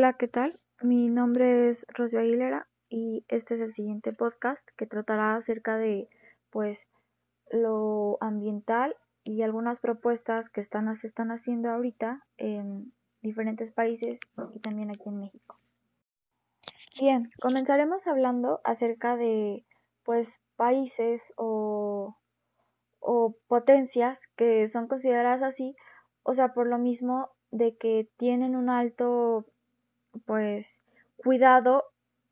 Hola, ¿qué tal? Mi nombre es Rocío Aguilera y este es el siguiente podcast que tratará acerca de pues lo ambiental y algunas propuestas que están, se están haciendo ahorita en diferentes países y también aquí en México. Bien, comenzaremos hablando acerca de pues países o, o potencias que son consideradas así, o sea, por lo mismo de que tienen un alto pues cuidado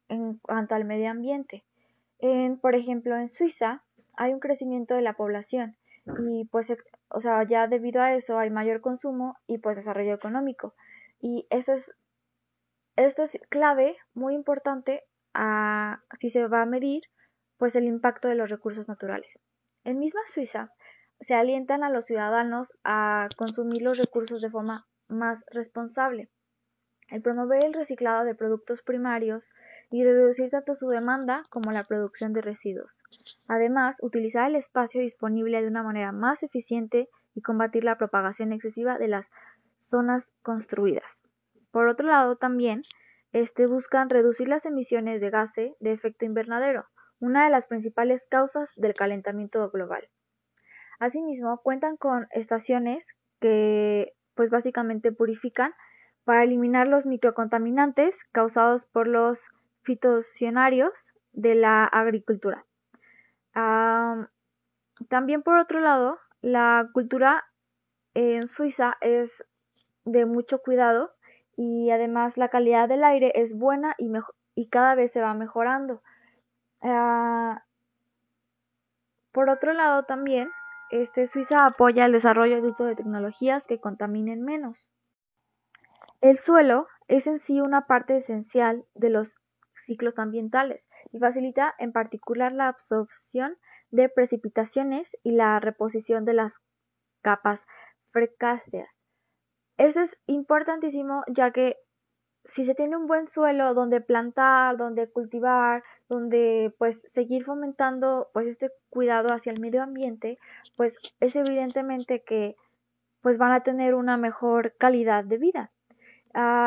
en cuanto al medio ambiente. En, por ejemplo, en Suiza hay un crecimiento de la población y pues, o sea, ya debido a eso hay mayor consumo y pues desarrollo económico. Y eso es, esto es clave, muy importante, a, si se va a medir pues el impacto de los recursos naturales. En misma Suiza se alientan a los ciudadanos a consumir los recursos de forma más responsable el promover el reciclado de productos primarios y reducir tanto su demanda como la producción de residuos. Además, utilizar el espacio disponible de una manera más eficiente y combatir la propagación excesiva de las zonas construidas. Por otro lado, también este, buscan reducir las emisiones de gases de efecto invernadero, una de las principales causas del calentamiento global. Asimismo, cuentan con estaciones que pues básicamente purifican para eliminar los microcontaminantes causados por los fitocionarios de la agricultura. también por otro lado, la cultura en Suiza es de mucho cuidado y además la calidad del aire es buena y, cada vez se va mejorando. Ah, por otro lado también, este, Suiza apoya el desarrollo de uso de tecnologías que contaminen menos. El suelo es en sí una parte esencial de los ciclos ambientales y facilita en particular la absorción de precipitaciones y la reposición de las capas frecáceas. Eso es importantísimo ya que si se tiene un buen suelo donde plantar, donde cultivar, donde pues seguir fomentando pues este cuidado hacia el medio ambiente, pues es evidentemente que pues van a tener una mejor calidad de vida.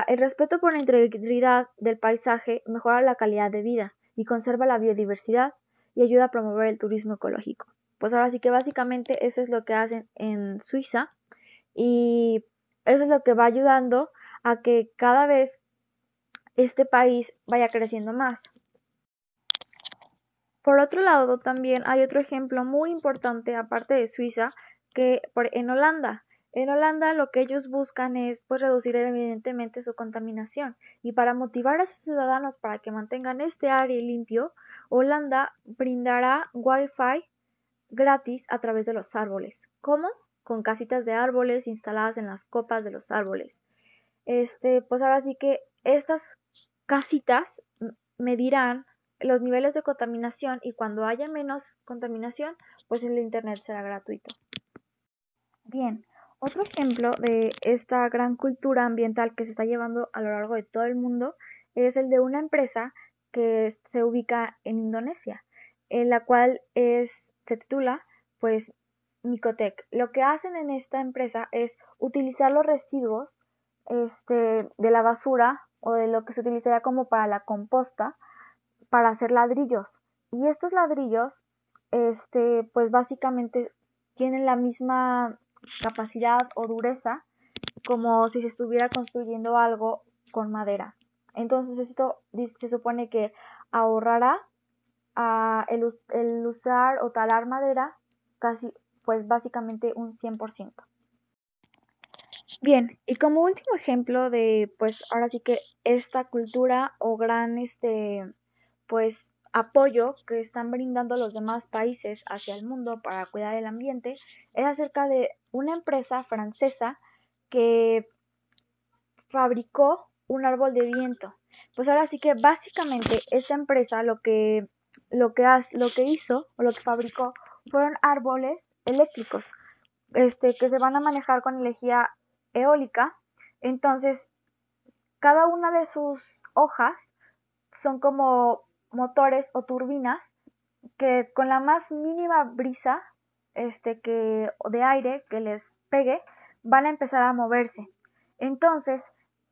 El respeto por la integridad del paisaje mejora la calidad de vida y conserva la biodiversidad y ayuda a promover el turismo ecológico. Pues ahora sí que básicamente eso es lo que hacen en Suiza y eso es lo que va ayudando a que cada vez este país vaya creciendo más. Por otro lado, también hay otro ejemplo muy importante aparte de Suiza que en Holanda. En Holanda lo que ellos buscan es pues reducir evidentemente su contaminación y para motivar a sus ciudadanos para que mantengan este aire limpio, Holanda brindará Wi-Fi gratis a través de los árboles. ¿Cómo? Con casitas de árboles instaladas en las copas de los árboles. Este, pues ahora sí que estas casitas medirán los niveles de contaminación y cuando haya menos contaminación, pues el internet será gratuito. Bien, otro ejemplo de esta gran cultura ambiental que se está llevando a lo largo de todo el mundo es el de una empresa que se ubica en Indonesia, en la cual es, se titula pues Micotec. Lo que hacen en esta empresa es utilizar los residuos este, de la basura o de lo que se utilizaría como para la composta para hacer ladrillos. Y estos ladrillos, este, pues básicamente tienen la misma capacidad o dureza como si se estuviera construyendo algo con madera. Entonces esto se supone que ahorrará a el, el, usar o talar madera casi pues básicamente un 100%. Bien, y como último ejemplo de pues ahora sí que esta cultura o gran este pues apoyo que están brindando los demás países hacia el mundo para cuidar el ambiente es acerca de una empresa francesa que fabricó un árbol de viento. Pues ahora sí que básicamente esta empresa lo que lo que, lo que hizo o lo que fabricó fueron árboles eléctricos este que se van a manejar con energía eólica. Entonces, cada una de sus hojas son como motores o turbinas que con la más mínima brisa este que de aire que les pegue van a empezar a moverse. Entonces,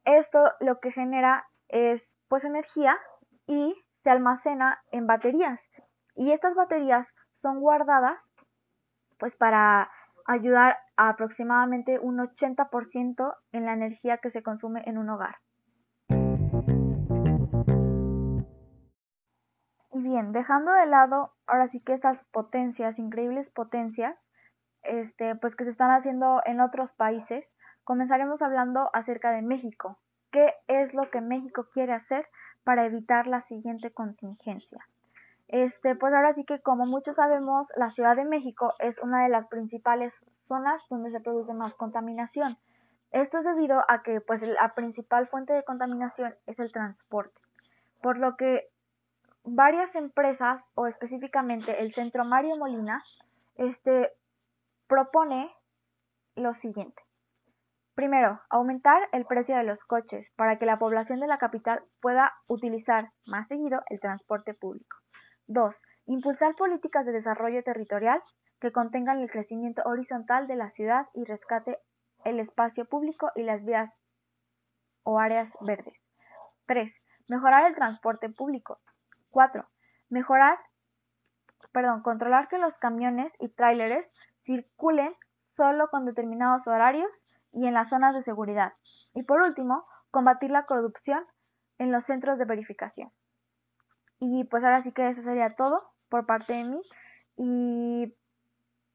Esto lo que genera es pues energía y se almacena en baterías. Y estas baterías son guardadas pues para ayudar a aproximadamente un 80% en la energía que se consume en un hogar. Y bien, dejando de lado ahora sí que estas potencias, increíbles potencias, este, pues que se están haciendo en otros países, comenzaremos hablando acerca de México. ¿Qué es lo que México quiere hacer para evitar la siguiente contingencia? Este, pues ahora sí que como muchos sabemos, la Ciudad de México es una de las principales zonas donde se produce más contaminación. Esto es debido a que pues la principal fuente de contaminación es el transporte, por lo que varias empresas o específicamente el Centro Mario Molina este propone lo siguiente. Primero, aumentar el precio de los coches para que la población de la capital pueda utilizar más seguido el transporte público. 2. Impulsar políticas de desarrollo territorial que contengan el crecimiento horizontal de la ciudad y rescate el espacio público y las vías o áreas verdes. 3. Mejorar el transporte público. 4. Mejorar, perdón, controlar que los camiones y tráileres circulen solo con determinados horarios y en las zonas de seguridad. Y por último, combatir la corrupción en los centros de verificación. Y pues ahora sí que eso sería todo por parte de mí. Y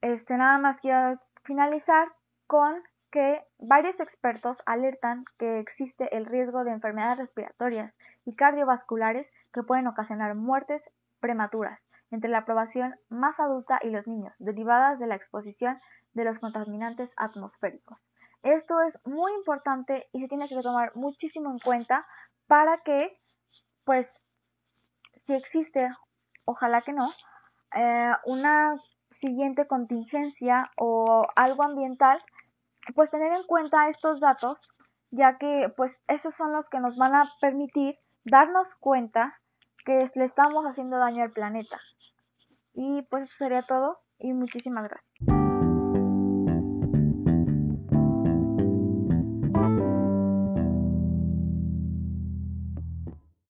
este nada más quiero finalizar con que varios expertos alertan que existe el riesgo de enfermedades respiratorias y cardiovasculares que pueden ocasionar muertes prematuras entre la población más adulta y los niños, derivadas de la exposición de los contaminantes atmosféricos. Esto es muy importante y se tiene que tomar muchísimo en cuenta para que, pues, si existe, ojalá que no, eh, una siguiente contingencia o algo ambiental, pues tener en cuenta estos datos, ya que pues esos son los que nos van a permitir darnos cuenta que le estamos haciendo daño al planeta. Y pues eso sería todo y muchísimas gracias.